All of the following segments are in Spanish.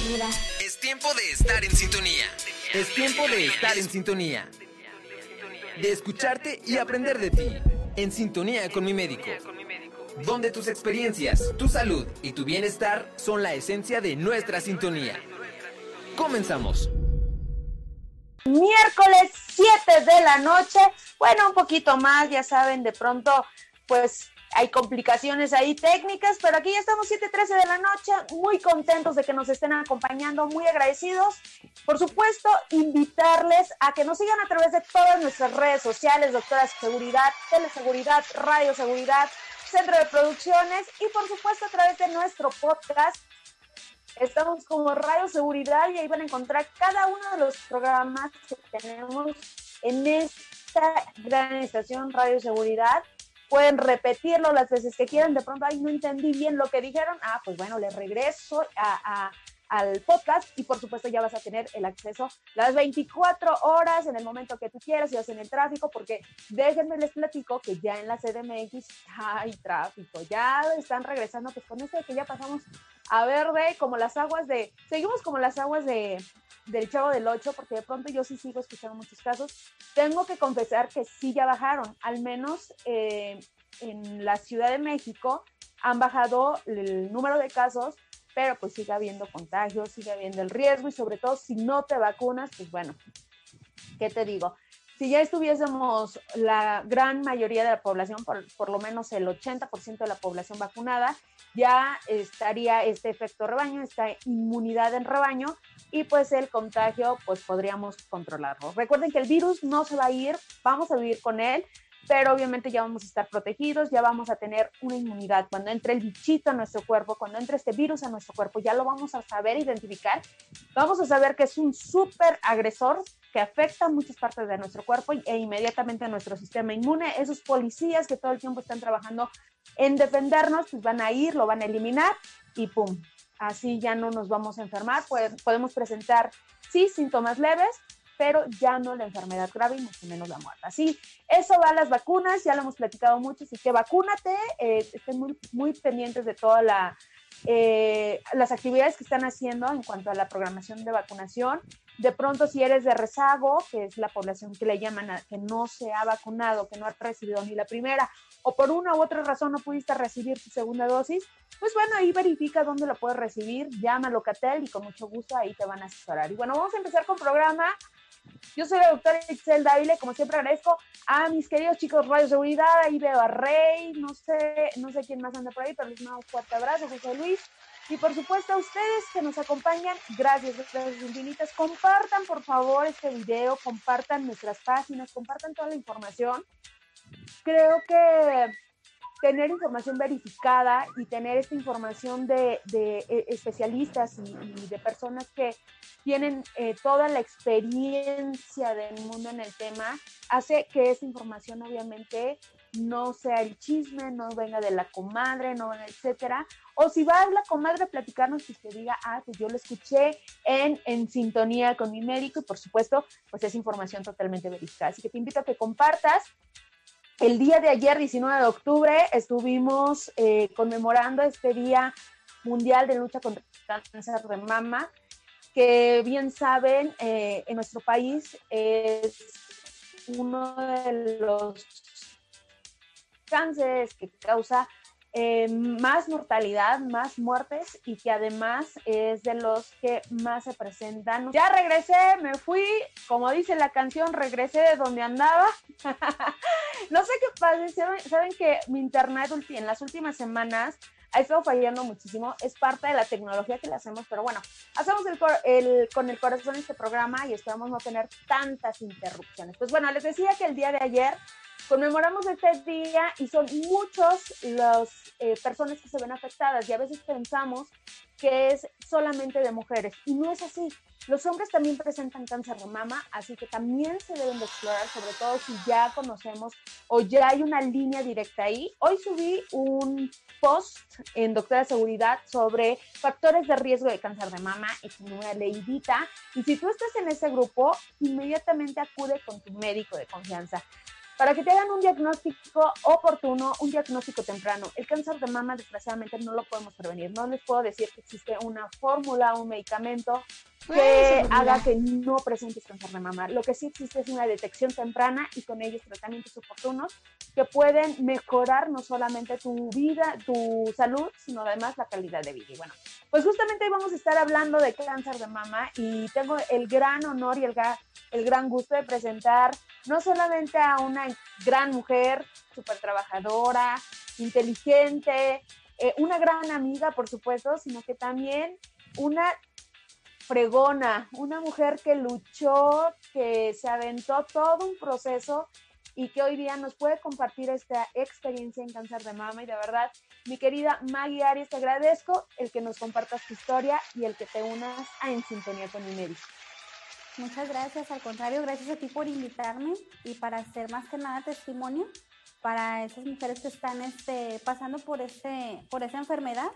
seguridad. Es tiempo de estar en sintonía. Es tiempo de estar en sintonía. De escucharte y aprender de ti. En sintonía con mi médico. Donde tus experiencias, tu salud y tu bienestar son la esencia de nuestra sintonía. Comenzamos. Miércoles 7 de la noche. Bueno, un poquito más, ya saben, de pronto, pues hay complicaciones ahí técnicas, pero aquí ya estamos 7:13 de la noche, muy contentos de que nos estén acompañando, muy agradecidos. Por supuesto, invitarles a que nos sigan a través de todas nuestras redes sociales, Doctora Seguridad, Teleseguridad, Radio Seguridad, Centro de Producciones y por supuesto a través de nuestro podcast. Estamos como Radio Seguridad y ahí van a encontrar cada uno de los programas que tenemos en esta gran estación Radio Seguridad pueden repetirlo las veces que quieran, de pronto, ay, no entendí bien lo que dijeron, ah, pues bueno, les regreso a, al podcast y por supuesto ya vas a tener el acceso las 24 horas en el momento que tú quieras y vas en el tráfico, porque déjenme les platico que ya en la CDMX hay tráfico, ya están regresando, pues con eso de que ya pasamos a verde, como las aguas de, seguimos como las aguas de, del Chavo del 8, porque de pronto yo sí sigo escuchando muchos casos, tengo que confesar que sí ya bajaron, al menos eh, en la Ciudad de México han bajado el número de casos, pero pues sigue habiendo contagios, sigue habiendo el riesgo y sobre todo si no te vacunas, pues bueno, ¿qué te digo? Si ya estuviésemos la gran mayoría de la población, por, por lo menos el 80% de la población vacunada, ya estaría este efecto rebaño, esta inmunidad en rebaño y pues el contagio pues podríamos controlarlo. Recuerden que el virus no se va a ir, vamos a vivir con él, pero obviamente ya vamos a estar protegidos, ya vamos a tener una inmunidad. Cuando entre el bichito a nuestro cuerpo, cuando entre este virus a nuestro cuerpo, ya lo vamos a saber identificar, vamos a saber que es un súper agresor que afecta muchas partes de nuestro cuerpo e inmediatamente a nuestro sistema inmune. Esos policías que todo el tiempo están trabajando en defendernos, pues van a ir, lo van a eliminar y ¡pum! Así ya no nos vamos a enfermar, podemos presentar, sí, síntomas leves, pero ya no la enfermedad grave y mucho menos la muerte. Así, eso va a las vacunas, ya lo hemos platicado mucho, así que vacúnate, eh, estén muy, muy pendientes de todas la, eh, las actividades que están haciendo en cuanto a la programación de vacunación. De pronto, si eres de rezago, que es la población que le llaman a que no se ha vacunado, que no ha recibido ni la primera, o por una u otra razón no pudiste recibir tu segunda dosis, pues bueno, ahí verifica dónde la puedes recibir, llama a Locatel y con mucho gusto ahí te van a asesorar. Y bueno, vamos a empezar con programa. Yo soy la doctora Excel Dávile, como siempre agradezco a mis queridos chicos Radio Seguridad, ahí veo a Rey, no sé, no sé quién más anda por ahí, pero les mando un fuerte abrazo, José Luis. Y por supuesto a ustedes que nos acompañan, gracias, gracias infinitas. Compartan por favor este video, compartan nuestras páginas, compartan toda la información. Creo que tener información verificada y tener esta información de, eh, especialistas y, de personas que tienen eh, toda la experiencia del mundo en el tema, hace que esa información obviamente no sea el chisme, no venga de la comadre, no venga, etcétera. O si va a la comadre a platicarnos, que se diga, ah, pues yo lo escuché en, en sintonía con mi médico y por supuesto, pues es información totalmente verificada. Así que te invito a que compartas el día de ayer, 19 de octubre, estuvimos eh, conmemorando este Día Mundial de Lucha contra el Cáncer de Mama, que bien saben, eh, en nuestro país es uno de los cánceres que causa eh, más mortalidad, más muertes y que además es de los que más se presentan. Ya regresé, me fui, como dice la canción, regresé de donde andaba. no sé qué pasa, saben que mi internet en las últimas semanas ha estado fallando muchísimo, es parte de la tecnología que le hacemos, pero bueno, hacemos el, con el corazón este programa y esperamos no tener tantas interrupciones. Pues bueno, les decía que el día de ayer conmemoramos este día y son muchos las eh, personas que se ven afectadas y a veces pensamos que es solamente de mujeres y no es así. Los hombres también presentan cáncer de mama, así que también se deben de explorar, sobre todo si ya conocemos o ya hay una línea directa ahí. Hoy subí un post en Doctora Seguridad sobre factores de riesgo de cáncer de mama, es una leidita, y si tú estás en ese grupo, inmediatamente acude con tu médico de confianza. Para que te hagan un diagnóstico oportuno, un diagnóstico temprano. El cáncer de mama, desgraciadamente, no lo podemos prevenir. No les puedo decir que existe una fórmula, un medicamento que haga que no presentes cáncer de mama. Lo que sí existe es una detección temprana y con ellos tratamientos oportunos que pueden mejorar no solamente tu vida, tu salud, sino además la calidad de vida. Y bueno, pues justamente hoy vamos a estar hablando de cáncer de mama y tengo el gran honor y el, el gran gusto de presentar no solamente a una gran mujer, súper trabajadora, inteligente, eh, una gran amiga, por supuesto, sino que también una fregona, una mujer que luchó, que se aventó todo un proceso y que hoy día nos puede compartir esta experiencia en cáncer de mama. Y de verdad, mi querida Maggie Arias, te agradezco el que nos compartas tu historia y el que te unas a En Sintonía con médico. Muchas gracias, al contrario, gracias a ti por invitarme y para hacer más que nada testimonio para esas mujeres que están este, pasando por, este, por esa enfermedad,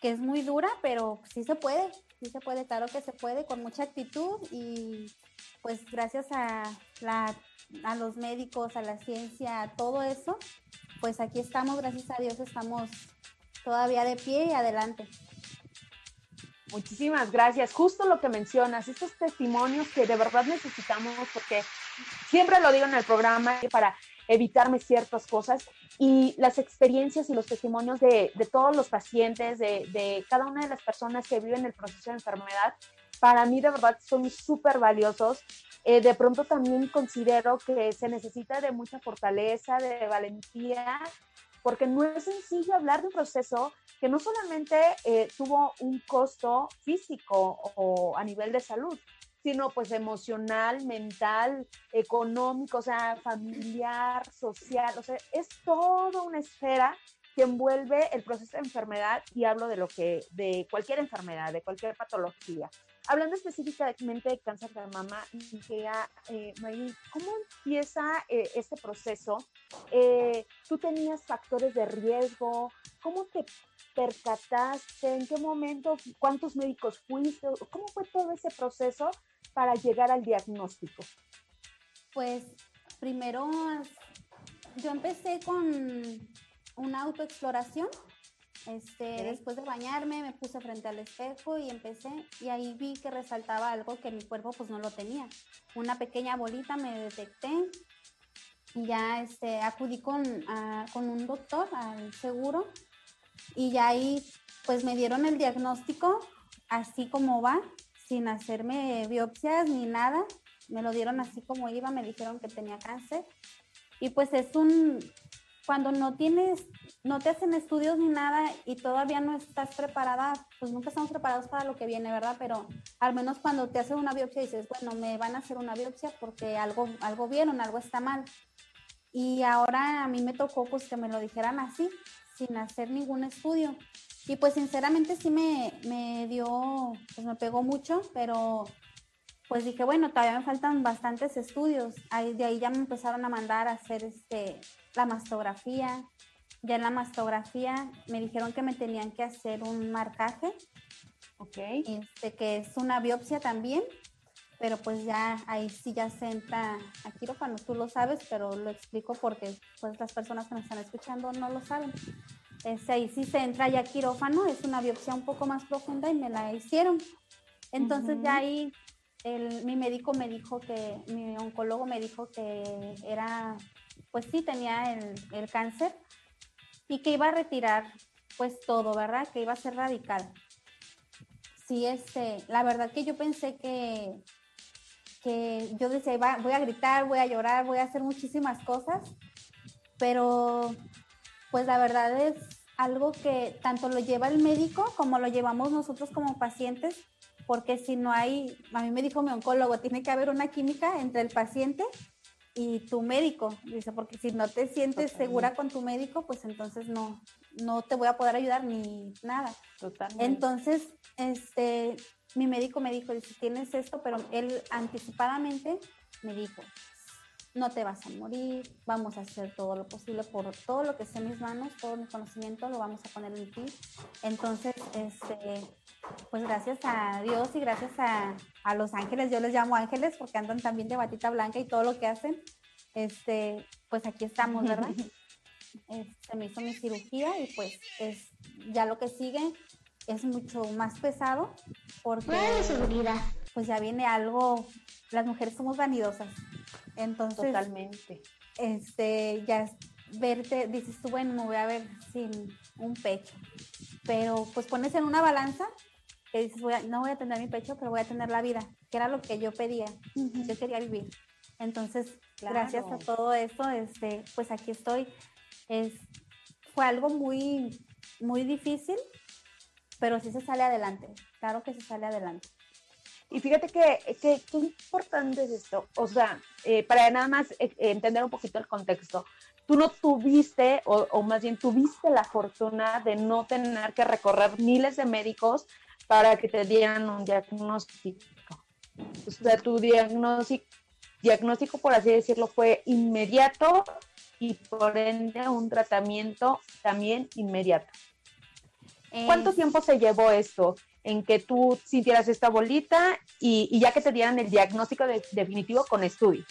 que es muy dura, pero sí se puede, sí se puede, claro que se puede, con mucha actitud y pues gracias a, la, a los médicos, a la ciencia, a todo eso, pues aquí estamos, gracias a Dios, estamos todavía de pie y adelante. Muchísimas gracias. Justo lo que mencionas, estos testimonios que de verdad necesitamos, porque siempre lo digo en el programa, para evitarme ciertas cosas y las experiencias y los testimonios de, todos los pacientes, de, cada una de las personas que viven el proceso de enfermedad, para mí de verdad son súper valiosos. Eh, de pronto también considero que se necesita de mucha fortaleza, de valentía, porque no es sencillo hablar de un proceso que no solamente eh, tuvo un costo físico o a nivel de salud, sino pues emocional, mental, económico, o sea, familiar, social, o sea, es toda una esfera que envuelve el proceso de enfermedad y hablo de lo que, de cualquier enfermedad, de cualquier patología. Hablando específicamente de cáncer de mama, eh, ¿cómo empieza eh, este proceso? Eh, ¿Tú tenías factores de riesgo? ¿Cómo te percataste? ¿En qué momento? ¿Cuántos médicos fuiste? ¿Cómo fue todo ese proceso para llegar al diagnóstico? Pues primero yo empecé con una autoexploración. Este, Después de bañarme me puse frente al espejo y empecé y ahí vi que resaltaba algo que mi cuerpo pues no lo tenía. Una pequeña bolita me detecté y ya este, acudí con, con un doctor al seguro y ya ahí pues me dieron el diagnóstico así como va sin hacerme biopsias ni nada. Me lo dieron así como iba, me dijeron que tenía cáncer. Y pues es un, cuando no tienes, no te hacen estudios ni nada y todavía no estás preparada, pues nunca estamos preparados para lo que viene, ¿verdad? Pero al menos cuando te hacen una biopsia dices, bueno, me van a hacer una biopsia porque algo, algo vieron, algo está mal. Y ahora a mí me tocó pues que me lo dijeran así, sin hacer ningún estudio. Y pues sinceramente sí me, me dio, pues me pegó mucho, pero pues dije, bueno, todavía me faltan bastantes estudios. Ahí, de ahí ya me empezaron a mandar a hacer este, la mastografía. Ya en la mastografía me dijeron que me tenían que hacer un marcaje, ok este, que es una biopsia también, pero pues ya ahí sí ya se entra a quirófano. Tú lo sabes, pero lo explico porque pues las personas que me están escuchando no lo saben. Este, ahí sí se entra ya quirófano, es una biopsia un poco más profunda y me la hicieron. Entonces ya ahí el, mi médico me dijo que, mi oncólogo me dijo que era, pues sí, tenía el, el cáncer y que iba a retirar pues todo, ¿verdad? Que iba a ser radical. Sí, este, la verdad que yo pensé que, que yo decía, voy a gritar, voy a llorar, voy a hacer muchísimas cosas, pero pues la verdad es algo que tanto lo lleva el médico como lo llevamos nosotros como pacientes, porque si no hay, a mí me dijo mi oncólogo, tiene que haber una química entre el paciente y tu médico, dice, porque si no te sientes segura con tu médico, pues entonces no, no te voy a poder ayudar ni nada. Totalmente. Entonces, este, mi médico me dijo, dice, tienes esto, pero él anticipadamente me dijo, no te vas a morir, vamos a hacer todo lo posible por todo lo que esté en mis manos, todo mi conocimiento lo vamos a poner en ti. Entonces, este, pues gracias a Dios y gracias a, los ángeles, yo les llamo ángeles porque andan también de batita blanca y todo lo que hacen, este, pues aquí estamos, ¿verdad? se me hizo mi cirugía y pues es ya lo que sigue es mucho más pesado porque pues ya viene algo, las mujeres somos vanidosas. Entonces, totalmente. Este, ya verte, dices tú, bueno, me voy a ver sin un pecho. Pero pues pones en una balanza que dices, no voy a tener mi pecho, pero voy a tener la vida, que era lo que yo pedía. Yo quería vivir. Entonces, gracias a todo esto, este, pues aquí estoy. Es, fue algo muy, muy difícil, pero sí se sale adelante. Claro que se sale adelante. Y fíjate que, qué importante es esto. O sea, eh, para nada más eh, entender un poquito el contexto, tú no tuviste, o, o, más bien tuviste la fortuna de no tener que recorrer miles de médicos para que te dieran un diagnóstico. O sea, tu diagnóstico, diagnóstico, por así decirlo, fue inmediato y por ende un tratamiento también inmediato. ¿Cuánto tiempo se llevó esto en que tú sintieras esta bolita y, ya que te dieran el diagnóstico definitivo con estudios?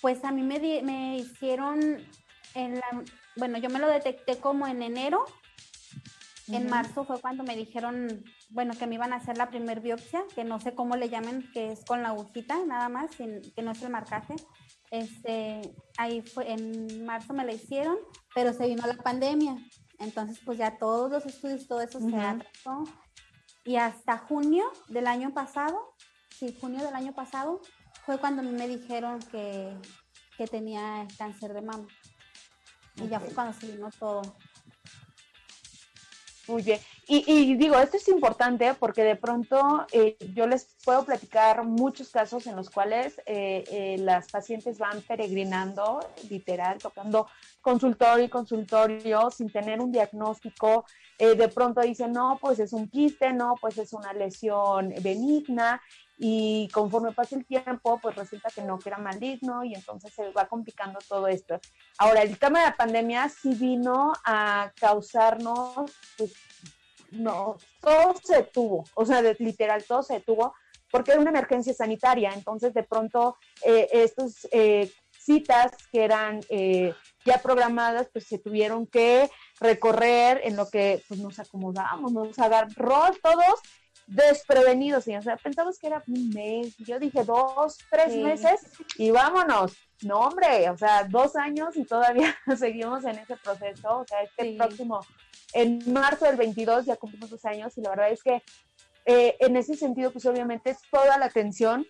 Pues a mí me, me hicieron, en la, bueno, yo me lo detecté como en enero. En marzo fue cuando me dijeron, bueno, que me iban a hacer la primer biopsia, que no sé cómo le llamen, que es con la agujita nada más, que no es el marcaje. Este, ahí fue, en marzo me la hicieron, pero se vino la pandemia. Entonces, pues ya todos los estudios, todo eso se atrasó. Y hasta junio del año pasado, sí, junio del año pasado, fue cuando me dijeron que, que tenía cáncer de mama. Y ya fue cuando se vino todo. Muy bien. Y, digo, esto es importante porque de pronto eh, yo les puedo platicar muchos casos en los cuales eh, eh, las pacientes van peregrinando, literal, tocando consultorio y consultorio sin tener un diagnóstico. de pronto dicen, no, pues es un quiste, no, pues es una lesión benigna. Y conforme pasa el tiempo, pues resulta que no, que era maligno y entonces se va complicando todo esto. Ahora, el tema de la pandemia sí vino a causarnos, pues, no, todo se tuvo, o sea, literal, todo se tuvo porque era una emergencia sanitaria. Entonces, de pronto, eh, estas eh, citas que eran eh, ya programadas, pues se tuvieron que recorrer en lo que pues, nos acomodamos, nos agarró todos desprevenidos. Y, o sea, pensamos que era un mes, yo dije dos, tres meses y vámonos. No, hombre, o sea, dos años y todavía seguimos en ese proceso. O sea, este próximo en marzo del 22 ya cumplimos dos años y la verdad es que eh, en ese sentido, pues obviamente toda la atención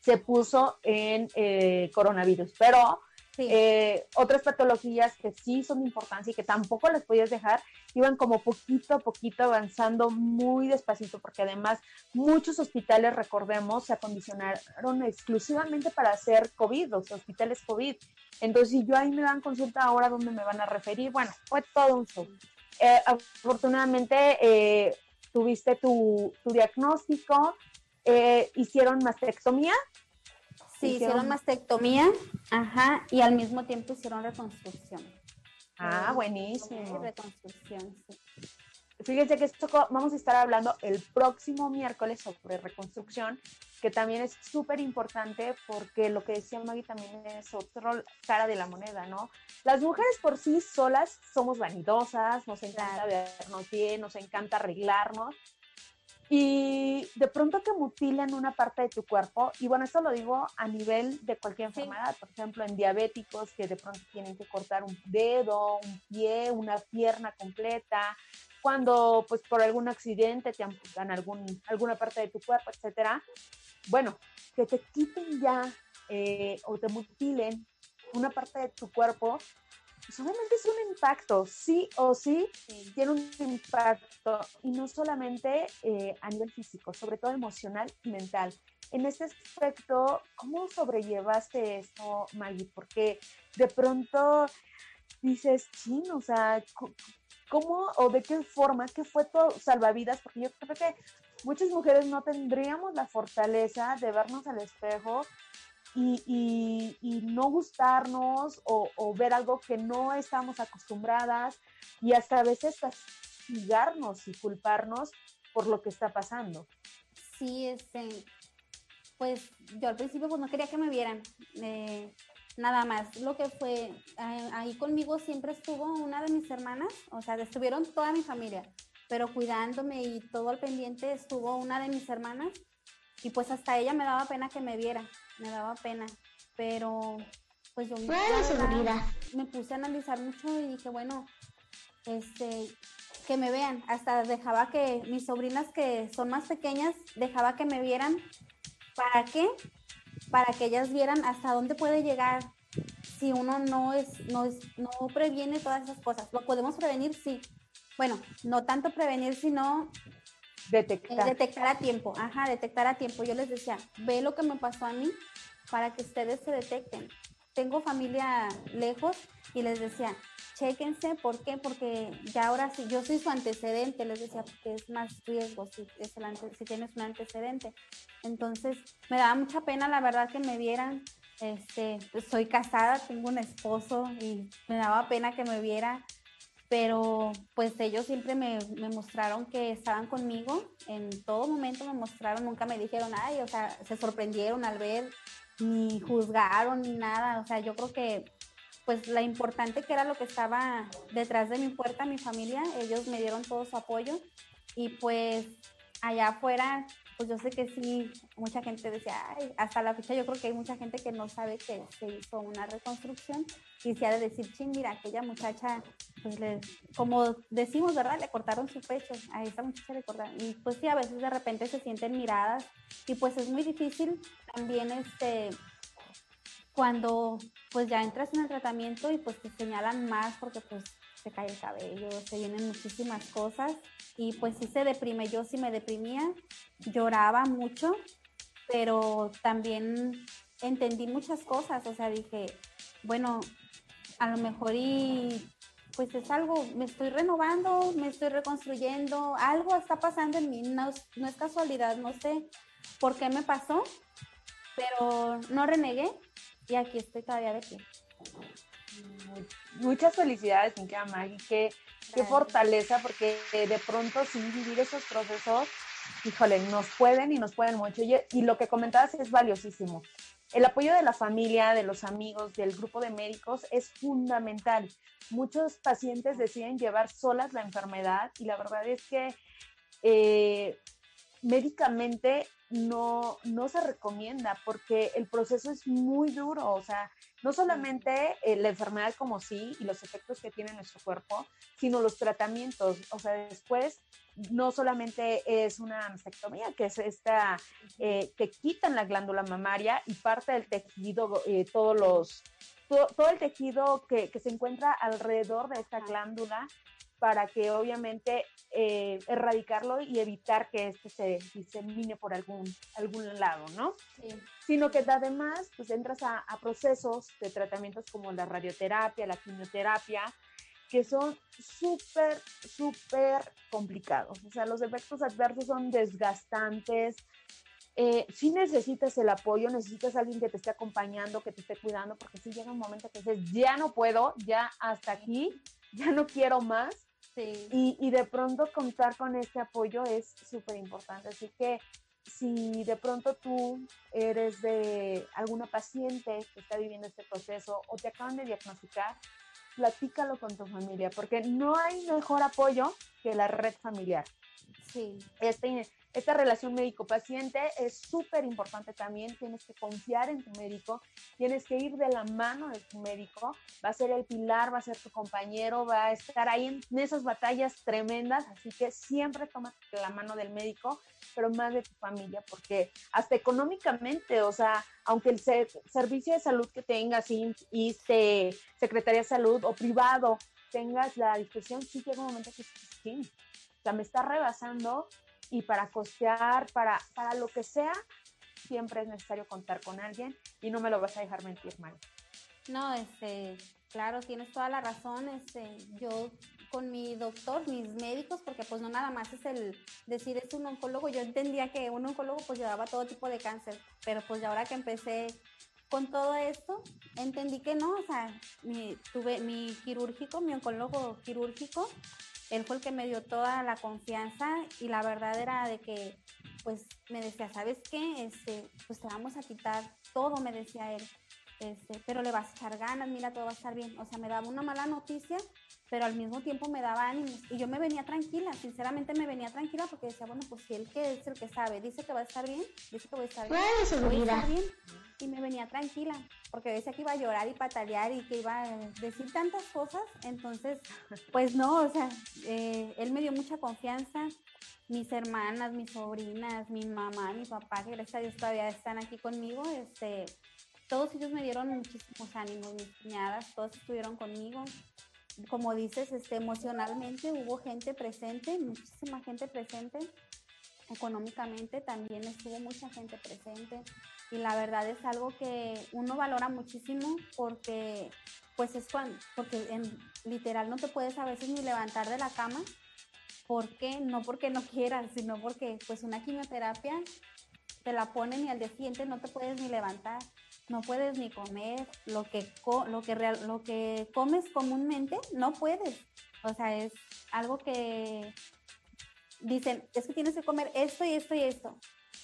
se puso en eh, coronavirus, pero eh, otras patologías que sí son de importancia y que tampoco las podías dejar, iban como poquito a poquito avanzando muy despacito, porque además muchos hospitales, recordemos, se acondicionaron exclusivamente para hacer COVID, los hospitales COVID. Entonces, si yo ahí me dan consulta ahora, ¿dónde me van a referir? Bueno, fue todo un show. Eh, afortunadamente eh, tuviste tu, diagnóstico, eh, hicieron mastectomía. Sí, hicieron, mastectomía, ajá, y al mismo tiempo hicieron reconstrucción. Ah, buenísimo. Reconstrucción, sí. Fíjense que esto vamos a estar hablando el próximo miércoles sobre reconstrucción, que también es súper importante porque lo que decía Maggie también es otra cara de la moneda, ¿no? Las mujeres por sí solas somos vanidosas, nos encanta vernos bien, nos encanta arreglarnos. Y de pronto que mutilan una parte de tu cuerpo, y bueno, esto lo digo a nivel de cualquier enfermedad, por ejemplo, en diabéticos que de pronto tienen que cortar un dedo, un pie, una pierna completa, cuando pues por algún accidente te amputan algún, alguna parte de tu cuerpo, etcétera, bueno, que te quiten ya eh, o te mutilen una parte de tu cuerpo, obviamente es un impacto, sí o sí, tiene un impacto y no solamente eh, a nivel físico, sobre todo emocional y mental. En este aspecto, ¿cómo sobrellevaste esto, Maggie? Porque de pronto dices, chin, o sea, ¿cómo o de qué forma, qué fue tu salvavidas? Porque yo creo que muchas mujeres no tendríamos la fortaleza de vernos al espejo y, no gustarnos o, ver algo que no estamos acostumbradas y hasta a veces castigarnos y culparnos por lo que está pasando. Sí, este, pues yo al principio pues no quería que me vieran. Eh, nada más. Lo que fue, ahí conmigo siempre estuvo una de mis hermanas, o sea, estuvieron toda mi familia, pero cuidándome y todo al pendiente estuvo una de mis hermanas y pues hasta ella me daba pena que me viera, me daba pena, pero pues yo me puse a analizar mucho y dije, bueno, este, que me vean, hasta dejaba que mis sobrinas que son más pequeñas, dejaba que me vieran, ¿para qué? Para que ellas vieran hasta dónde puede llegar si uno no es, no es, no previene todas esas cosas. Lo podemos prevenir, sí. Bueno, no tanto prevenir, sino detectar. detectar a tiempo, ajá, detectar a tiempo. Yo les decía, ve lo que me pasó a mí para que ustedes se detecten. Tengo familia lejos y les decía, chéquense, ¿por qué? Porque ya ahora sí, yo soy su antecedente, les decía, porque es más riesgo si, es si tienes un antecedente. Entonces, me daba mucha pena, la verdad, que me vieran. Este, soy casada, tengo un esposo y me daba pena que me viera pero pues ellos siempre me, mostraron que estaban conmigo, en todo momento me mostraron, nunca me dijeron, ay, o sea, se sorprendieron al ver, ni juzgaron, ni nada, o sea, yo creo que pues la importante que era lo que estaba detrás de mi puerta, mi familia, ellos me dieron todo su apoyo. Y pues allá afuera pues yo sé que sí, mucha gente decía, Ay, hasta la fecha yo creo que hay mucha gente que no sabe que se hizo una reconstrucción. Quisiera decir, ching, mira, aquella muchacha, pues como decimos, ¿verdad? Le cortaron su pecho, a esa muchacha le cortaron. Y pues sí, a veces de repente se sienten miradas y pues es muy difícil también este cuando pues ya entras en el tratamiento y pues te señalan más porque pues se cae el cabello, se vienen muchísimas cosas y pues sí se deprime, yo sí me deprimía, lloraba mucho, pero también entendí muchas cosas, o sea, dije, bueno, a lo mejor y pues es algo, me estoy renovando, me estoy reconstruyendo, algo está pasando en mí, no, no es casualidad, no sé por qué me pasó, pero no renegué, y aquí estoy todavía de pie. Muchas felicidades, mi Maggie, qué, qué fortaleza, porque de pronto sin vivir esos procesos, híjole, nos pueden y nos pueden mucho. Y, y lo que comentabas es valiosísimo. El apoyo de la familia, de los amigos, del grupo de médicos es fundamental. Muchos pacientes deciden llevar solas la enfermedad y la verdad es que eh, médicamente no, no se recomienda porque el proceso es muy duro, o sea, no solamente eh, la enfermedad como sí y los efectos que tiene nuestro cuerpo, sino los tratamientos, o sea, después no solamente es una mastectomía, que es esta, eh, te quitan la glándula mamaria y parte del tejido, eh, todos los, todo, el tejido que, que, se encuentra alrededor de esta glándula para que obviamente eh, erradicarlo y evitar que este se disemine por algún, algún lado, ¿no? Sí. Sino que además, pues entras a, procesos de tratamientos como la radioterapia, la quimioterapia, que son súper, súper complicados. O sea, los efectos adversos son desgastantes. Eh, si necesitas el apoyo, necesitas a alguien que te esté acompañando, que te esté cuidando, porque si llega un momento que dices, ya no puedo, ya hasta aquí, ya no quiero más. Y, de pronto contar con este apoyo es súper importante. Así que si de pronto tú eres de alguna paciente que está viviendo este proceso o te acaban de diagnosticar, platícalo con tu familia, porque no hay mejor apoyo que la red familiar. Sí. Este, esta relación médico-paciente es súper importante también. Tienes que confiar en tu médico, tienes que ir de la mano de tu médico. Va a ser el pilar, va a ser tu compañero, va a estar ahí en esas batallas tremendas. Así que siempre toma la mano del médico, pero más de tu familia, porque hasta económicamente, o sea, aunque el servicio de salud que tengas, y Secretaría de Salud o privado, tengas la discusión, sí llega un momento que sí, o sea, me está rebasando y para costear, para, para lo que sea, siempre es necesario contar con alguien y no me lo vas a dejar mentir, mal. No, este, claro, tienes toda la razón. Este, yo con mi doctor, mis médicos, porque pues no nada más es el decir es un oncólogo. Yo entendía que un oncólogo pues llevaba todo tipo de cáncer, pero pues ahora que empecé con todo esto, entendí que no, o sea, mi, tuve mi quirúrgico, mi oncólogo quirúrgico, él fue el que me dio toda la confianza y la verdad era de que, pues me decía, ¿sabes qué? Este, pues te vamos a quitar todo, me decía él. este, pero le vas a echar ganas, mira, todo va a estar bien. O sea, me daba una mala noticia, pero al mismo tiempo me daba ánimos. Y yo me venía tranquila, sinceramente me venía tranquila porque decía, bueno, pues si él que es el que sabe, dice que va a estar bien, dice que voy a estar bien, voy a estar bien. Y me venía tranquila, porque decía que iba a llorar y patalear y que iba a decir tantas cosas. Entonces, pues no, o sea, eh, él me dio mucha confianza. Mis hermanas, mis sobrinas, mi mamá, mi papá, que gracias a Dios todavía están aquí conmigo, este, todos ellos me dieron muchísimos ánimos, mis cuñadas, todos estuvieron conmigo. Como dices, este, emocionalmente hubo gente presente, muchísima gente presente. Económicamente también estuvo mucha gente presente. Y la verdad es algo que uno valora muchísimo porque, pues es cuando, porque en, literal no te puedes a veces ni levantar de la cama. ¿Por qué? No porque no quieras, sino porque pues una quimioterapia te la ponen y al día siguiente no te puedes ni levantar no puedes ni comer lo que, lo que, real, lo que comes comúnmente, no puedes. O sea, es algo que dicen, es que tienes que comer esto y esto y esto.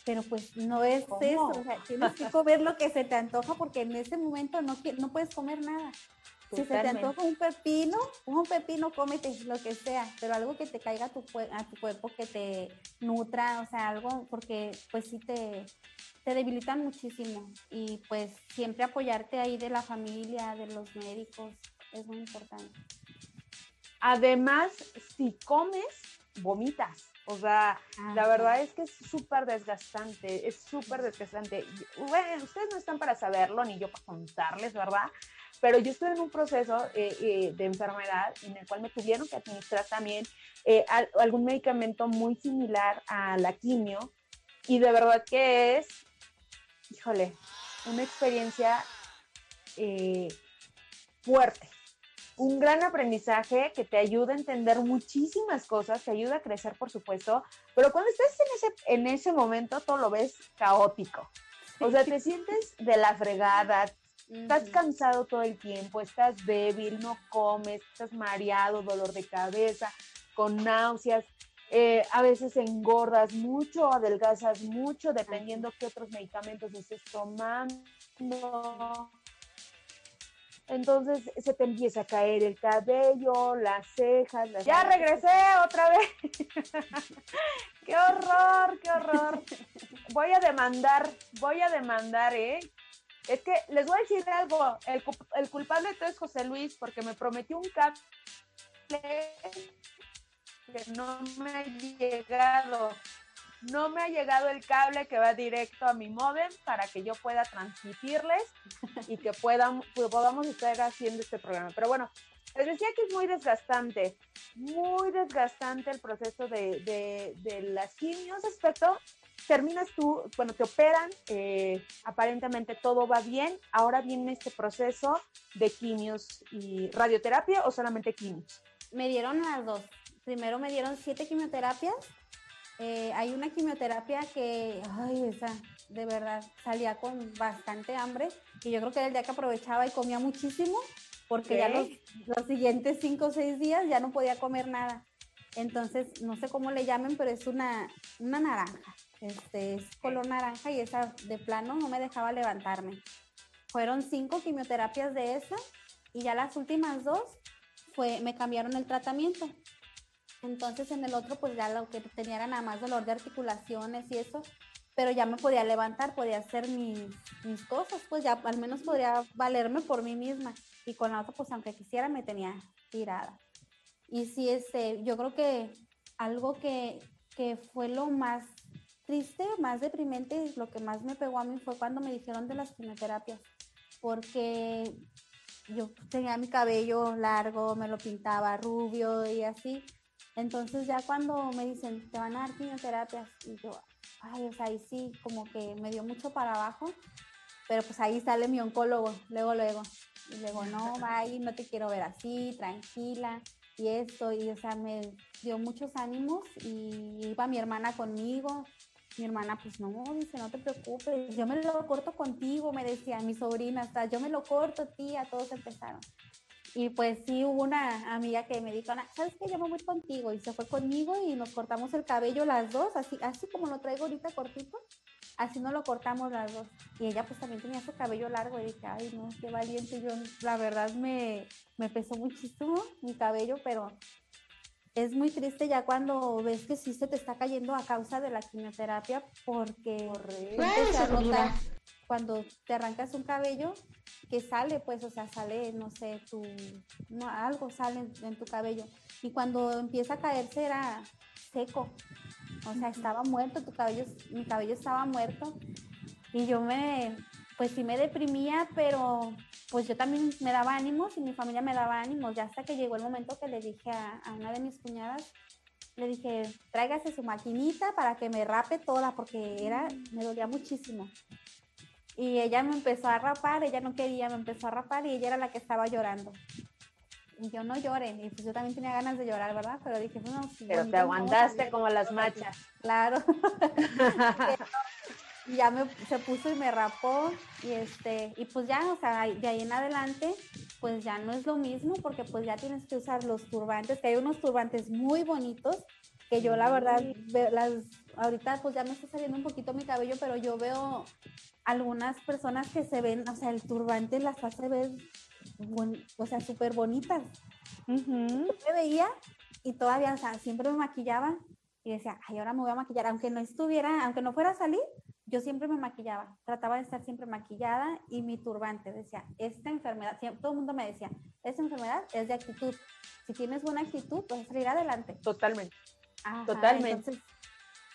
Pero pues no es eso, o sea, tienes que comer lo que se te antoja porque en ese momento no, no puedes comer nada. Si se te antoja un pepino, un pepino, cómete lo que sea, pero algo que te caiga a tu, a tu cuerpo, que te nutra, o sea, algo, porque pues sí te, te debilitan muchísimo y pues siempre apoyarte ahí de la familia, de los médicos, es muy importante. Además, si comes, vomitas. O sea, la verdad es que es súper desgastante, es súper desgastante. Bueno, ustedes no están para saberlo, ni yo para contarles, ¿verdad? Pero yo estuve en un proceso eh, eh, de enfermedad en el cual me tuvieron que administrar también eh, algún medicamento muy similar a la quimio. Y de verdad que es híjole, una experiencia eh, fuerte, un gran aprendizaje que te ayuda a entender muchísimas cosas, te ayuda a crecer, por supuesto, pero cuando estás en ese, en ese momento todo lo ves caótico. O sea, te sientes de la fregada, estás cansado todo el tiempo, estás débil, no comes, estás mareado, dolor de cabeza, con náuseas, eh, a veces engordas mucho, adelgazas mucho, dependiendo qué otros medicamentos estés tomando. Entonces se te empieza a caer el cabello, las cejas. Las ya regresé otra vez. qué horror, qué horror. Voy a demandar, voy a demandar, ¿eh? Es que les voy a decir algo. El, el culpable de todo es José Luis porque me prometió un cable que no me ha llegado. No me ha llegado el cable que va directo a mi modem para que yo pueda transmitirles y que podamos estar haciendo este programa. Pero bueno, les decía que es muy desgastante, muy desgastante el proceso de, de, de las quimios. Aspecto, terminas tú, bueno, te operan, eh, aparentemente todo va bien. Ahora viene este proceso de quimios y radioterapia o solamente quimios. Me dieron las dos primero me dieron siete quimioterapias. Eh, hay una quimioterapia que, ay, esa, de verdad, salía con bastante hambre y yo creo que era el día que aprovechaba y comía muchísimo porque ya los, los, siguientes cinco o seis días ya no podía comer nada. Entonces, no sé cómo le llamen, pero es una, una naranja. Este, es color naranja y esa de plano no me dejaba levantarme. Fueron cinco quimioterapias de esa y ya las últimas dos fue, me cambiaron el tratamiento. Entonces en el otro pues ya lo que tenía era nada más dolor de articulaciones y eso, pero ya me podía levantar, podía hacer mis, mis cosas, pues ya al menos podría valerme por mí misma. Y con la otra pues aunque quisiera me tenía tirada. Y sí, este, yo creo que algo que, que fue lo más triste, más deprimente, lo que más me pegó a mí fue cuando me dijeron de las quimioterapias, porque yo tenía mi cabello largo, me lo pintaba rubio y así, entonces ya cuando me dicen, te van a dar quimioterapias, y yo, ay, o sea, ahí sí, como que me dio mucho para abajo, pero pues ahí sale mi oncólogo, luego, luego. Y luego, no, vaya, no te quiero ver así, tranquila, y esto, y o sea, me dio muchos ánimos, y iba mi hermana conmigo, mi hermana, pues no, dice, no te preocupes, yo me lo corto contigo, me decía mi sobrina, hasta yo me lo corto, tía, todos empezaron. Y pues sí hubo una amiga que me dijo, ¿sabes qué? Yo me voy contigo. Y se fue conmigo y nos cortamos el cabello las dos, así, así como lo traigo ahorita cortito. así no lo cortamos las dos. Y ella pues también tenía su cabello largo y dije, ay no, qué valiente. Yo la verdad me, me pesó muchísimo mi cabello, pero es muy triste ya cuando ves que sí se te está cayendo a causa de la quimioterapia porque cuando te arrancas un cabello que sale, pues, o sea, sale, no sé, tu, no, algo sale en tu cabello. Y cuando empieza a caerse era seco, o sea, estaba muerto, tu cabello, mi cabello estaba muerto. Y yo me, pues sí me deprimía, pero pues yo también me daba ánimos y mi familia me daba ánimos, ya hasta que llegó el momento que le dije a, una de mis cuñadas, le dije, tráigase su maquinita para que me rape toda, porque era, me dolía muchísimo. Y ella me empezó a rapar, ella no quería, me empezó a rapar y ella era la que estaba llorando. Y yo no lloré, y pues yo también tenía ganas de llorar, ¿verdad? Pero dije, no, si Pero te aguantaste como las machas. Claro. y ya me, se puso y me rapó y este y pues ya o sea de ahí en adelante pues ya no es lo mismo porque pues ya tienes que usar los turbantes que hay unos turbantes muy bonitos que yo la verdad las ahorita pues ya me está saliendo un poquito mi cabello pero yo veo algunas personas que se ven o sea el turbante las hace ver o sea súper bonitas yo me veía y todavía o sea siempre me maquillaba y decía ay ahora me voy a maquillar aunque no estuviera aunque no fuera a salir yo siempre me maquillaba, trataba de estar siempre maquillada y mi turbante decía, esta enfermedad, todo el mundo me decía, esta enfermedad es de actitud. Si tienes buena actitud, vas a salir adelante. Totalmente. Totalmente. Entonces,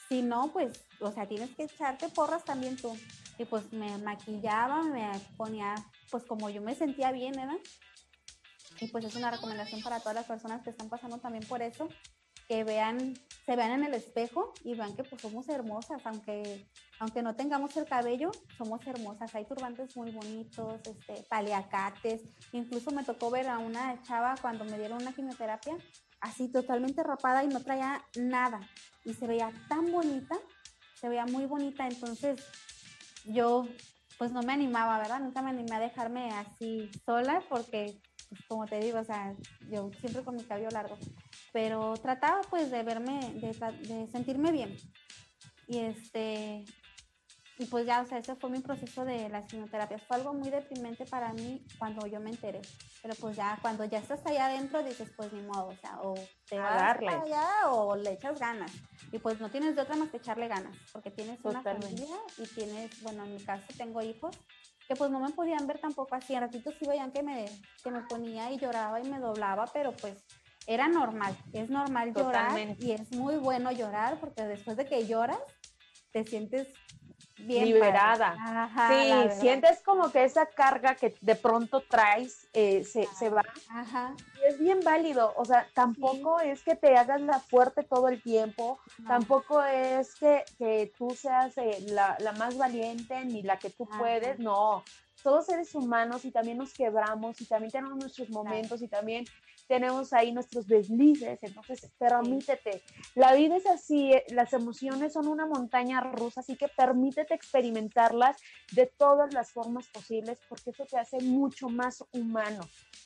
si no, pues, o sea, tienes que echarte porras también tú. Y pues me maquillaba, me ponía, pues como yo me sentía bien, ¿verdad? Y pues es una recomendación para todas las personas que están pasando también por eso, que vean, se vean en el espejo y vean que pues somos hermosas, aunque aunque no tengamos el cabello, somos hermosas. Hay turbantes muy bonitos, este, paliacates. Incluso me tocó ver a una chava cuando me dieron una quimioterapia, así totalmente rapada y no traía nada. Y se veía tan bonita, se veía muy bonita. Entonces yo pues no me animaba, ¿verdad? Nunca me animé a dejarme así sola porque, pues, como te digo, o sea, yo siempre con mi cabello largo. Pero trataba pues de verme, de, de sentirme bien. Y este, y pues ya, o sea, ese fue mi proceso de las quimioterapias. Fue algo muy deprimente para mí cuando yo me enteré. Pero pues ya, cuando ya estás allá adentro, dices, pues ni modo, o sea, o te vas allá o le echas ganas. Y pues no tienes de otra más que echarle ganas, porque tienes una familia y tienes, bueno, en mi caso tengo hijos que pues no me podían ver tampoco así. En ratitos sí veían que me, que me ponía y lloraba y me doblaba, pero pues era normal. Es normal llorar y es muy bueno llorar porque después de que lloras, te sientes liberada. sí, sientes como que esa carga que de pronto traes eh, se, se, va. Y es bien válido, o sea, tampoco es que te hagas la fuerte todo el tiempo, tampoco es que, que tú seas eh, la, la, más valiente ni la que tú puedes, no. Todos seres humanos y también nos quebramos y también tenemos nuestros momentos y también tenemos ahí nuestros deslices, entonces permítete. La vida es así, eh, las emociones son una montaña rusa, así que permítete experimentarlas de todas las formas posibles, porque eso te hace mucho más humano,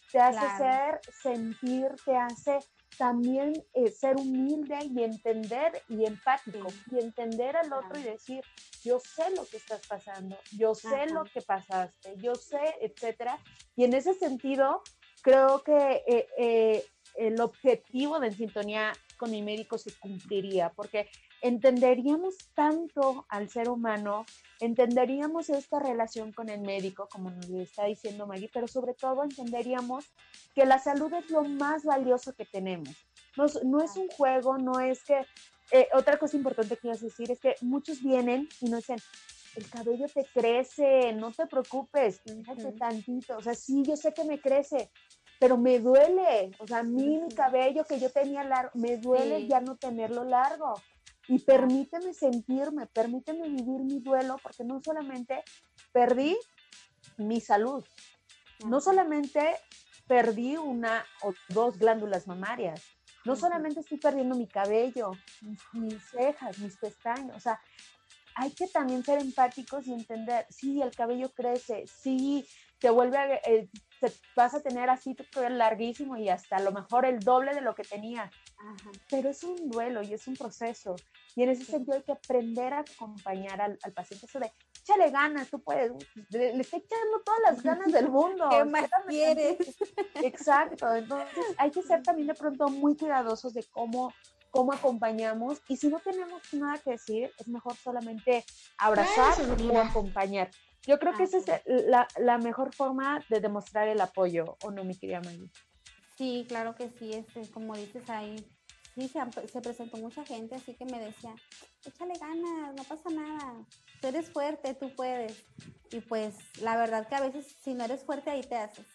te hace ser, sentir, te hace también eh, ser humilde y entender y empático y entender al otro y decir, yo sé lo que estás pasando, yo sé lo que pasaste, yo sé, etcétera. Y en ese sentido, creo que eh, eh, el objetivo de En Sintonía con mi médico se cumpliría, porque entenderíamos tanto al ser humano, entenderíamos esta relación con el médico, como nos está diciendo Maggie, pero sobre todo entenderíamos que la salud es lo más valioso que tenemos. No, no es un juego, no es que... Eh, otra cosa importante que quiero decir es que muchos vienen y nos dicen, el cabello te crece, no te preocupes, fíjate tantito, o sea, sí, yo sé que me crece, pero me duele, o sea, a mí mi cabello que yo tenía largo, me duele ya no tenerlo largo. Y permíteme sentirme, permíteme vivir mi duelo, porque no solamente perdí mi salud, no solamente perdí una o dos glándulas mamarias, no solamente estoy perdiendo mi cabello, mis, cejas, mis pestañas, o sea, hay que también ser empáticos y entender, sí, el cabello crece, sí, te vuelve a, eh, vas a tener así tu cabello larguísimo y hasta a lo mejor el doble de lo que tenía. Pero es un duelo y es un proceso. Y en ese sentido hay que aprender a acompañar al, paciente. Eso de, échale ganas, tú puedes, le, estoy echando todas las ganas del mundo. ¿Qué más quieres? Exacto, entonces hay que ser también de pronto muy cuidadosos de cómo cómo acompañamos y si no tenemos nada que decir, es mejor solamente abrazar o acompañar. Yo creo que esa es la, la, mejor forma de demostrar el apoyo, ¿o no, mi querida Maggie? Sí, claro que sí, este, como dices ahí, sí se, se, presentó mucha gente, así que me decía, échale ganas, no pasa nada, tú eres fuerte, tú puedes. Y pues la verdad que a veces si no eres fuerte, ahí te haces,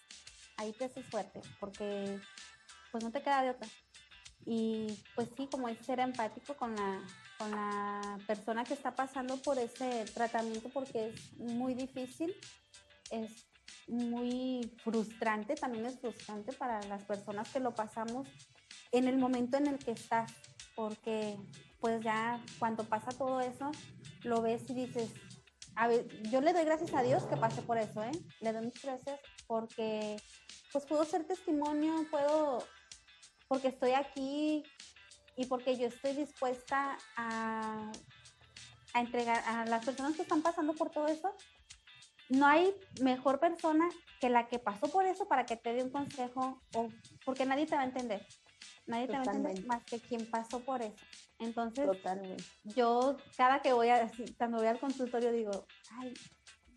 ahí te haces fuerte, porque pues no te queda de otra. Y pues sí, como dices, ser empático con la, con la persona que está pasando por ese tratamiento porque es muy difícil, es muy frustrante, también es frustrante para las personas que lo pasamos en el momento en el que estás, porque pues ya cuando pasa todo eso, lo ves y dices, a ver, yo le doy gracias a Dios que pasé por eso, ¿eh? Le doy muchas gracias porque pues puedo ser testimonio, puedo, porque estoy aquí y porque yo estoy dispuesta a, a entregar a las personas que están pasando por todo eso, no hay mejor persona que la que pasó por eso para que te dé un consejo o porque nadie te va a entender. Nadie te va a entender más que quien pasó por eso. Entonces, yo cada que voy a, cuando voy al consultorio digo, ay,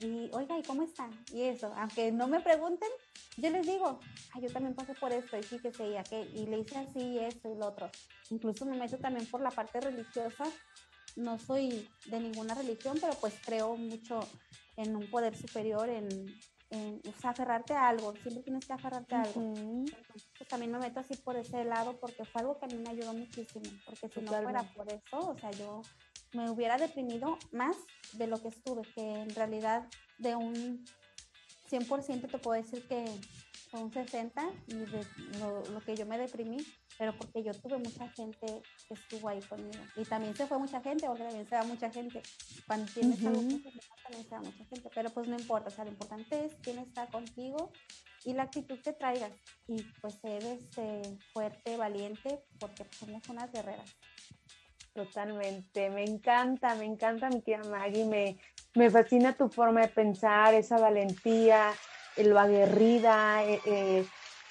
y oiga, ¿y cómo están? Y eso, aunque no me pregunten, yo les digo, ay, yo también pasé por esto y sí que sé, y le hice así, esto y lo otro. Incluso me meto también por la parte religiosa. No soy de ninguna religión, pero pues creo mucho en un poder superior, en, en aferrarte a algo, siempre tienes que aferrarte a algo. pues también me meto así por ese lado porque fue algo que a mí me ayudó muchísimo, porque si no fuera por eso, o sea, yo me hubiera deprimido más de lo que estuve, que en realidad de un 100% te puedo decir que fue un 60 y de lo, que yo me deprimí, pero porque yo tuve mucha gente que estuvo ahí conmigo. Y también se fue mucha gente, porque también se va mucha gente. Cuando tienes algo también se va mucha gente, pero pues no importa, o sea, lo importante es quién está contigo y la actitud que traigas. Y pues eres este, fuerte, valiente, porque somos unas guerreras. Totalmente, me encanta, me encanta mi querida Maggie, me, me fascina tu forma de pensar, esa valentía, lo aguerrida, eh, eh,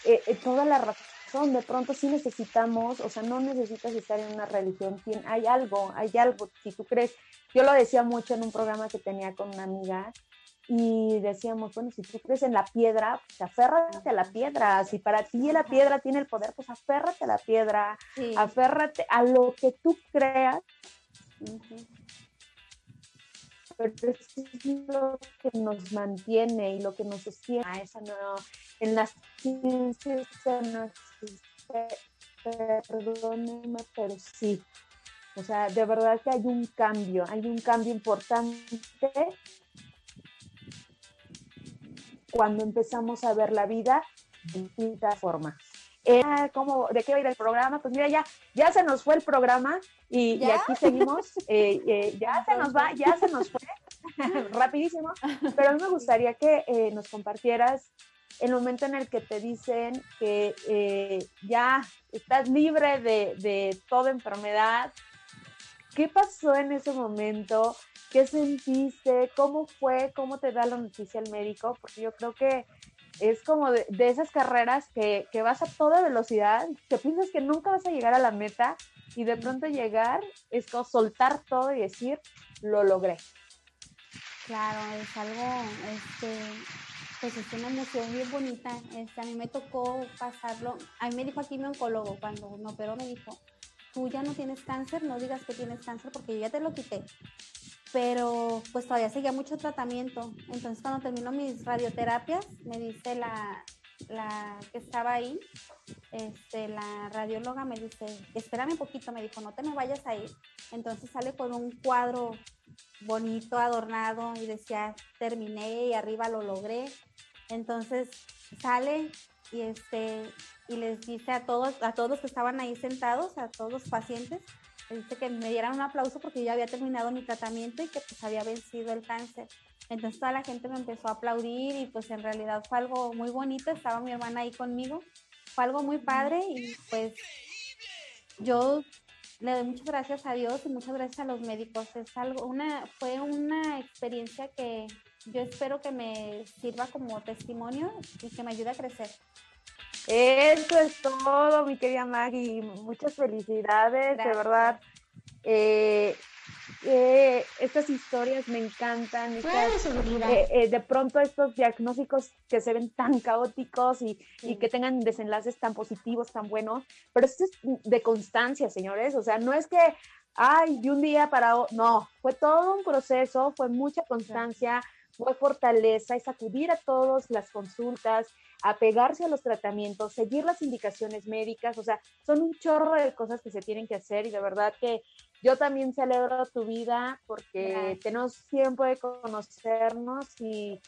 eh, toda la razón. De pronto sí necesitamos, o sea, no necesitas estar en una religión, hay algo, hay algo, si tú crees, yo lo decía mucho en un programa que tenía con una amiga, y decíamos, bueno, si tú crees en la piedra, pues aférrate a la piedra. Si para ti la piedra tiene el poder, pues aférrate a la piedra, aférrate a lo que tú creas. Pero es lo que nos mantiene y lo que nos sostiene. A esa no, en las ciencias no existe, perdónenme, pero sí. O sea, de verdad que hay un cambio, hay un cambio importante cuando empezamos a ver la vida de distintas formas. Eh, ¿cómo, ¿De qué va a ir el programa? Pues mira, ya, ya se nos fue el programa y, aquí seguimos. Eh, eh, ya se nos va, ya se nos fue, rapidísimo. Pero a mí me gustaría que eh, nos compartieras el momento en el que te dicen que ya estás libre de, de toda enfermedad. ¿Qué pasó en ese momento? ¿Qué sentiste? ¿Cómo fue? ¿Cómo te da la noticia el médico? Porque yo creo que es como de, esas carreras que, vas a toda velocidad, que piensas que nunca vas a llegar a la meta y de pronto llegar es como soltar todo y decir, lo logré. Claro, es algo, este, pues es una emoción bien bonita. Este, a mí me tocó pasarlo, a mí me dijo aquí mi oncólogo cuando me operó, me dijo, tú ya no tienes cáncer, no digas que tienes cáncer porque yo ya te lo quité pero pues todavía seguía mucho tratamiento. Entonces cuando termino mis radioterapias, me dice la, la que estaba ahí, este, la radióloga me dice, espérame un poquito, me dijo, no te me vayas a ir. Entonces sale con un cuadro bonito, adornado, y decía, terminé y arriba lo logré. Entonces sale y este y les dice a todos, a todos los que estaban ahí sentados, a todos los pacientes, dice que me dieran un aplauso porque yo ya había terminado mi tratamiento y que pues había vencido el cáncer. Entonces toda la gente me empezó a aplaudir y pues en realidad fue algo muy bonito, estaba mi hermana ahí conmigo, fue algo muy padre y pues yo le doy muchas gracias a Dios y muchas gracias a los médicos. Es algo, una, fue una experiencia que yo espero que me sirva como testimonio y que me ayude a crecer. Eso es todo, mi querida Maggie. Muchas felicidades, de verdad. Eh, eh, estas historias me encantan. Eh, eh, de pronto estos diagnósticos que se ven tan caóticos y, y, que tengan desenlaces tan positivos, tan buenos, pero esto es de constancia, señores. O sea, no es que, ay, de un día para otro, no, fue todo un proceso, fue mucha constancia, fue fortaleza, es acudir a todas las consultas, apegarse a los tratamientos, seguir las indicaciones médicas, o sea, son un chorro de cosas que se tienen que hacer y de verdad que yo también celebro tu vida porque tenemos tiempo de conocernos y,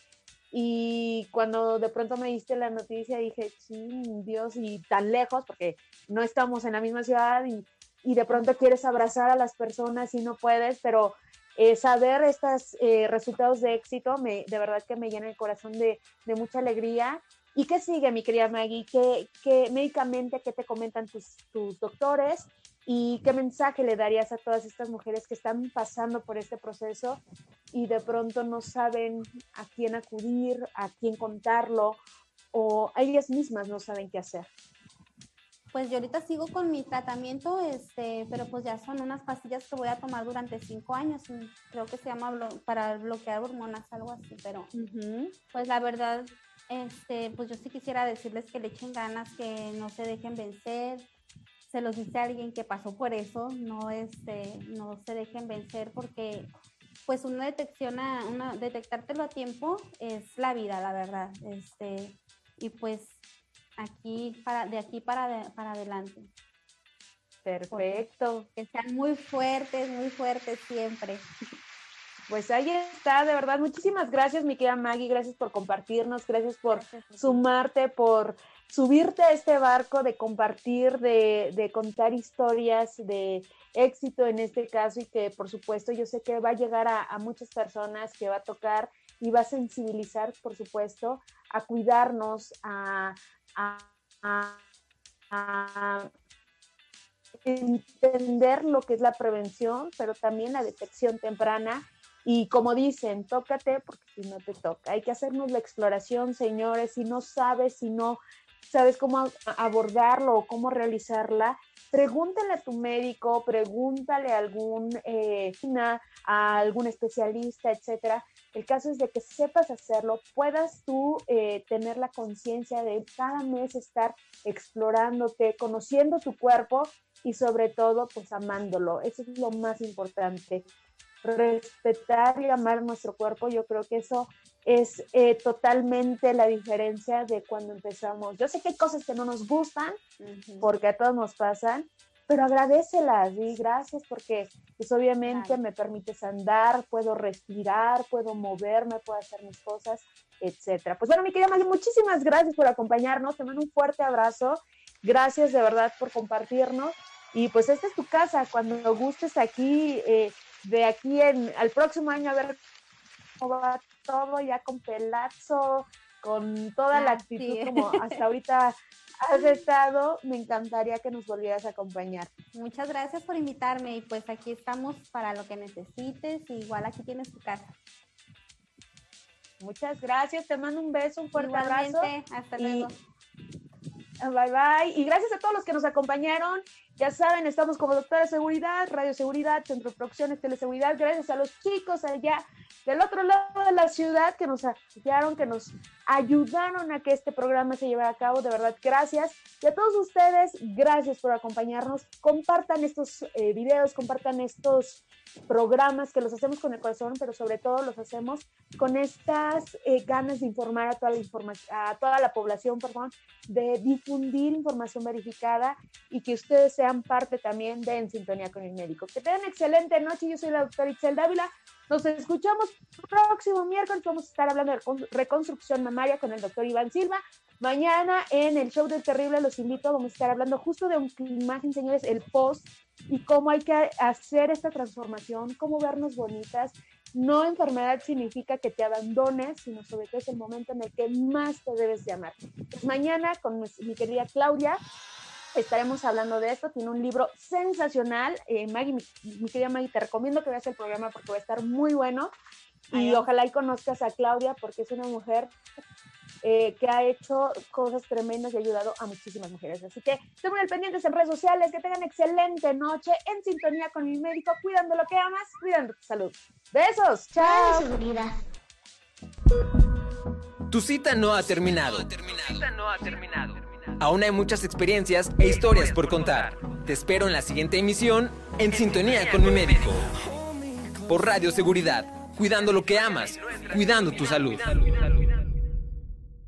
y cuando de pronto me diste la noticia dije, sí, Dios, y tan lejos, porque no estamos en la misma ciudad y, y de pronto quieres abrazar a las personas y no puedes, pero eh, saber estos eh, resultados de éxito me, de verdad que me llena el corazón de, de mucha alegría. ¿Y qué sigue, mi querida Maggie? ¿Qué, qué médicamente, qué te comentan tus, tus doctores? ¿Y qué mensaje le darías a todas estas mujeres que están pasando por este proceso y de pronto no saben a quién acudir, a quién contarlo o ellas mismas no saben qué hacer? Pues yo ahorita sigo con mi tratamiento, este, pero pues ya son unas pastillas que voy a tomar durante cinco años. Creo que se llama para bloquear hormonas, algo así, pero pues la verdad, este, pues yo sí quisiera decirles que le echen ganas, que no se dejen vencer, se los dice a alguien que pasó por eso, no, este, no se dejen vencer porque pues una detección, a, una, detectártelo a tiempo es la vida, la verdad. Este, y pues aquí para, de aquí para, para adelante. Perfecto. Que sean muy fuertes, muy fuertes siempre. Pues ahí está, de verdad. Muchísimas gracias, mi querida Maggie. Gracias por compartirnos, gracias por sumarte, por subirte a este barco de compartir, de, de, contar historias de éxito en este caso y que por supuesto yo sé que va a llegar a, a, muchas personas, que va a tocar y va a sensibilizar, por supuesto, a cuidarnos, a, a, entender lo que es la prevención, pero también la detección temprana. Y como dicen, tócate porque si no te toca. Hay que hacernos la exploración, señores. Si no sabes, si no sabes cómo abordarlo o cómo realizarla, pregúntale a tu médico, pregúntale a algún, eh, a algún especialista, etcétera. El caso es de que sepas hacerlo, puedas tú eh, tener la conciencia de cada mes estar explorándote, conociendo tu cuerpo y sobre todo, pues amándolo. Eso es lo más importante. Respetar y amar nuestro cuerpo, yo creo que eso es eh, totalmente la diferencia de cuando empezamos. Yo sé que hay cosas que no nos gustan, porque a todos nos pasan, pero agradecelas y gracias porque pues obviamente me permites andar, puedo respirar, puedo moverme, puedo hacer mis cosas, etcétera. Pues bueno, mi querida Maggie, muchísimas gracias por acompañarnos, te mando un fuerte abrazo, gracias de verdad por compartirnos. Y pues esta es tu casa, cuando gustes aquí, eh, de aquí en, al próximo año a ver cómo va todo ya con pelazo, con toda la actitud como hasta ahorita has estado, me encantaría que nos volvieras a acompañar. Muchas gracias por invitarme y pues aquí estamos para lo que necesites, igual aquí tienes tu casa. Muchas gracias, te mando un beso, un fuerte abrazo. Hasta luego. Bye bye. Y gracias a todos los que nos acompañaron. Ya saben, estamos como Doctora Seguridad, Radio Seguridad, Centro de Producciones, Teleseguridad. Gracias a los chicos allá del otro lado de la ciudad que nos apoyaron, que nos ayudaron a que este programa se llevara a cabo. De verdad, gracias. Y a todos ustedes, gracias por acompañarnos. Compartan estos eh, videos, compartan estos programas que los hacemos con el corazón, pero sobre todo los hacemos con estas eh, ganas de informar a toda la información, a toda la población, perdón, de difundir información verificada y que ustedes sean parte también de En Sintonía con el Médico. Que tengan excelente noche. Yo soy la doctora Itzel Dávila. Nos escuchamos próximo miércoles. Vamos a estar hablando de reconstrucción mamaria con el doctor Iván Silva. Mañana en el show del terrible los invito, vamos a estar hablando justo de una imagen, señores, el post y cómo hay que hacer esta transformación, cómo vernos bonitas. No enfermedad significa que te abandones, sino sobre todo es el momento en el que más te debes de amar. Pues mañana con mi querida Claudia estaremos hablando de esto. Tiene un libro sensacional. Eh, Maggie, mi, querida Maggie, te recomiendo que veas el programa porque va a estar muy bueno. Y ojalá y conozcas a Claudia porque es una mujer eh, que ha hecho cosas tremendas y ha ayudado a muchísimas mujeres. Así que estén muy pendientes en redes sociales, que tengan excelente noche en sintonía con mi médico, cuidando lo que amas, cuidando tu salud. Besos, chao. Seguridad. Tu cita no ha terminado. Tu cita no ha terminado. Aún hay muchas experiencias e historias por contar. Te espero en la siguiente emisión en Sintonía con mi médico. Por Radio Seguridad, cuidando lo que amas, cuidando tu salud.